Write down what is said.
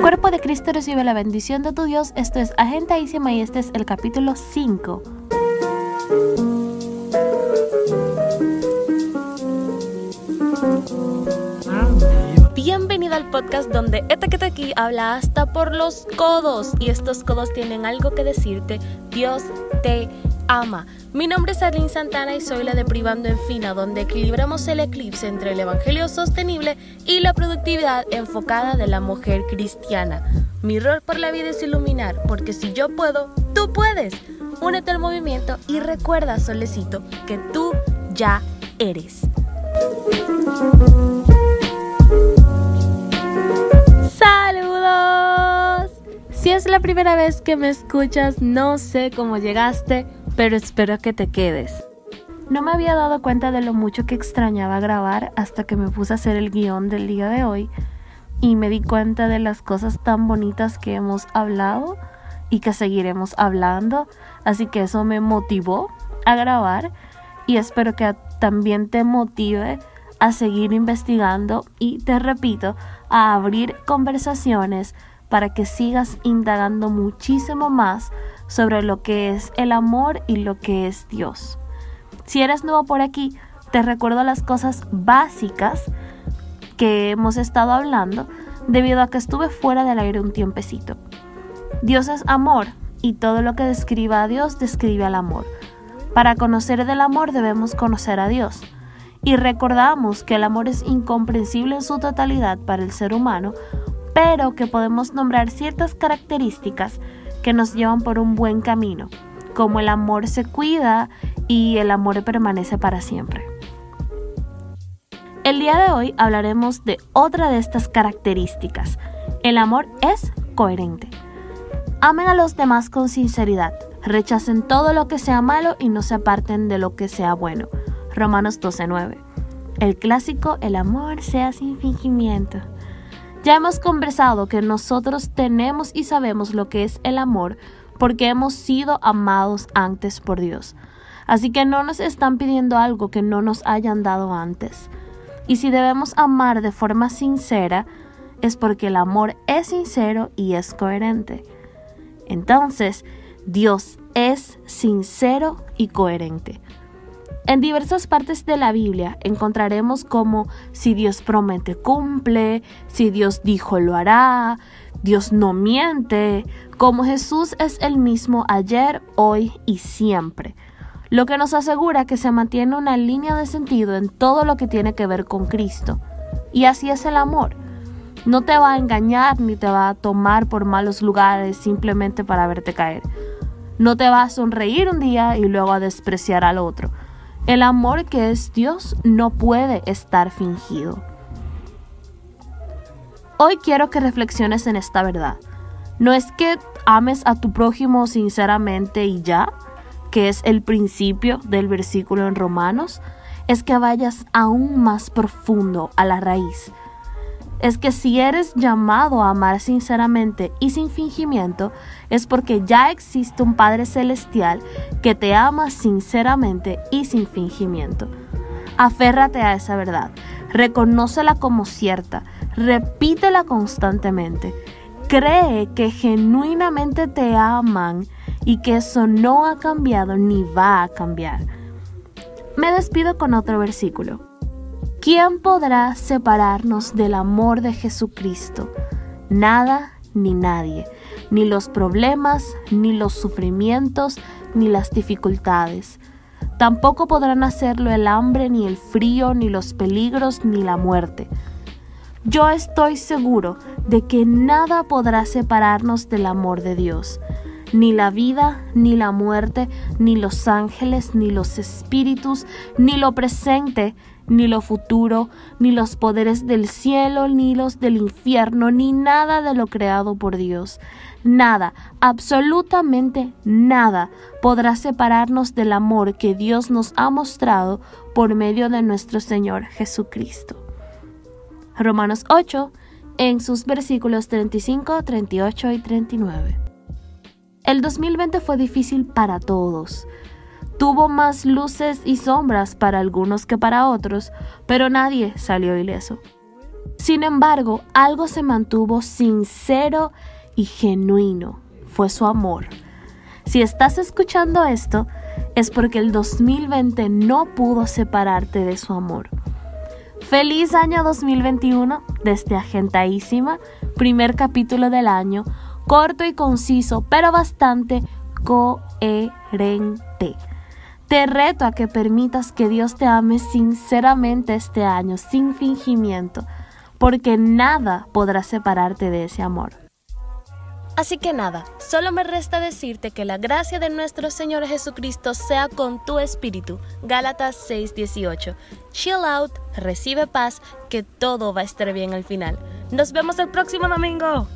Cuerpo de Cristo recibe la bendición de tu Dios. Esto es Agenda Isima y este es el capítulo 5. Bienvenida al podcast donde aquí habla hasta por los codos y estos codos tienen algo que decirte. Dios te ama. Mi nombre es Arlene Santana y soy la de Privando en Fina, donde equilibramos el eclipse entre el evangelio sostenible y la productividad enfocada de la mujer cristiana. Mi rol por la vida es iluminar, porque si yo puedo, tú puedes. Únete al movimiento y recuerda, solecito, que tú ya eres. ¡Saludos! Si es la primera vez que me escuchas, no sé cómo llegaste pero espero que te quedes. No me había dado cuenta de lo mucho que extrañaba grabar hasta que me puse a hacer el guion del día de hoy y me di cuenta de las cosas tan bonitas que hemos hablado y que seguiremos hablando, así que eso me motivó a grabar y espero que también te motive a seguir investigando y te repito, a abrir conversaciones para que sigas indagando muchísimo más sobre lo que es el amor y lo que es Dios. Si eres nuevo por aquí, te recuerdo las cosas básicas que hemos estado hablando debido a que estuve fuera del aire un tiempecito. Dios es amor y todo lo que describa a Dios describe al amor. Para conocer del amor debemos conocer a Dios. Y recordamos que el amor es incomprensible en su totalidad para el ser humano, pero que podemos nombrar ciertas características que nos llevan por un buen camino, como el amor se cuida y el amor permanece para siempre. El día de hoy hablaremos de otra de estas características. El amor es coherente. Amen a los demás con sinceridad, rechacen todo lo que sea malo y no se aparten de lo que sea bueno. Romanos 12:9. El clásico, el amor sea sin fingimiento. Ya hemos conversado que nosotros tenemos y sabemos lo que es el amor porque hemos sido amados antes por Dios. Así que no nos están pidiendo algo que no nos hayan dado antes. Y si debemos amar de forma sincera, es porque el amor es sincero y es coherente. Entonces, Dios es sincero y coherente. En diversas partes de la Biblia encontraremos como si Dios promete cumple, si Dios dijo lo hará, Dios no miente, como Jesús es el mismo ayer, hoy y siempre. Lo que nos asegura que se mantiene una línea de sentido en todo lo que tiene que ver con Cristo. Y así es el amor. No te va a engañar ni te va a tomar por malos lugares simplemente para verte caer. No te va a sonreír un día y luego a despreciar al otro el amor que es Dios no puede estar fingido. Hoy quiero que reflexiones en esta verdad. No es que ames a tu prójimo sinceramente y ya, que es el principio del versículo en Romanos, es que vayas aún más profundo a la raíz es que si eres llamado a amar sinceramente y sin fingimiento, es porque ya existe un Padre Celestial que te ama sinceramente y sin fingimiento. Aférrate a esa verdad, reconócela como cierta, repítela constantemente. Cree que genuinamente te aman y que eso no ha cambiado ni va a cambiar. Me despido con otro versículo. ¿Quién podrá separarnos del amor de Jesucristo? Nada ni nadie, ni los problemas, ni los sufrimientos, ni las dificultades. Tampoco podrán hacerlo el hambre, ni el frío, ni los peligros, ni la muerte. Yo estoy seguro de que nada podrá separarnos del amor de Dios. Ni la vida, ni la muerte, ni los ángeles, ni los espíritus, ni lo presente, ni lo futuro, ni los poderes del cielo, ni los del infierno, ni nada de lo creado por Dios. Nada, absolutamente nada podrá separarnos del amor que Dios nos ha mostrado por medio de nuestro Señor Jesucristo. Romanos 8, en sus versículos 35, 38 y 39. El 2020 fue difícil para todos. Tuvo más luces y sombras para algunos que para otros, pero nadie salió ileso. Sin embargo, algo se mantuvo sincero y genuino. Fue su amor. Si estás escuchando esto, es porque el 2020 no pudo separarte de su amor. Feliz año 2021 desde Agentaísima, primer capítulo del año, corto y conciso, pero bastante coherente. Te reto a que permitas que Dios te ame sinceramente este año, sin fingimiento, porque nada podrá separarte de ese amor. Así que nada, solo me resta decirte que la gracia de nuestro Señor Jesucristo sea con tu espíritu. Gálatas 6:18. Chill out, recibe paz, que todo va a estar bien al final. Nos vemos el próximo domingo.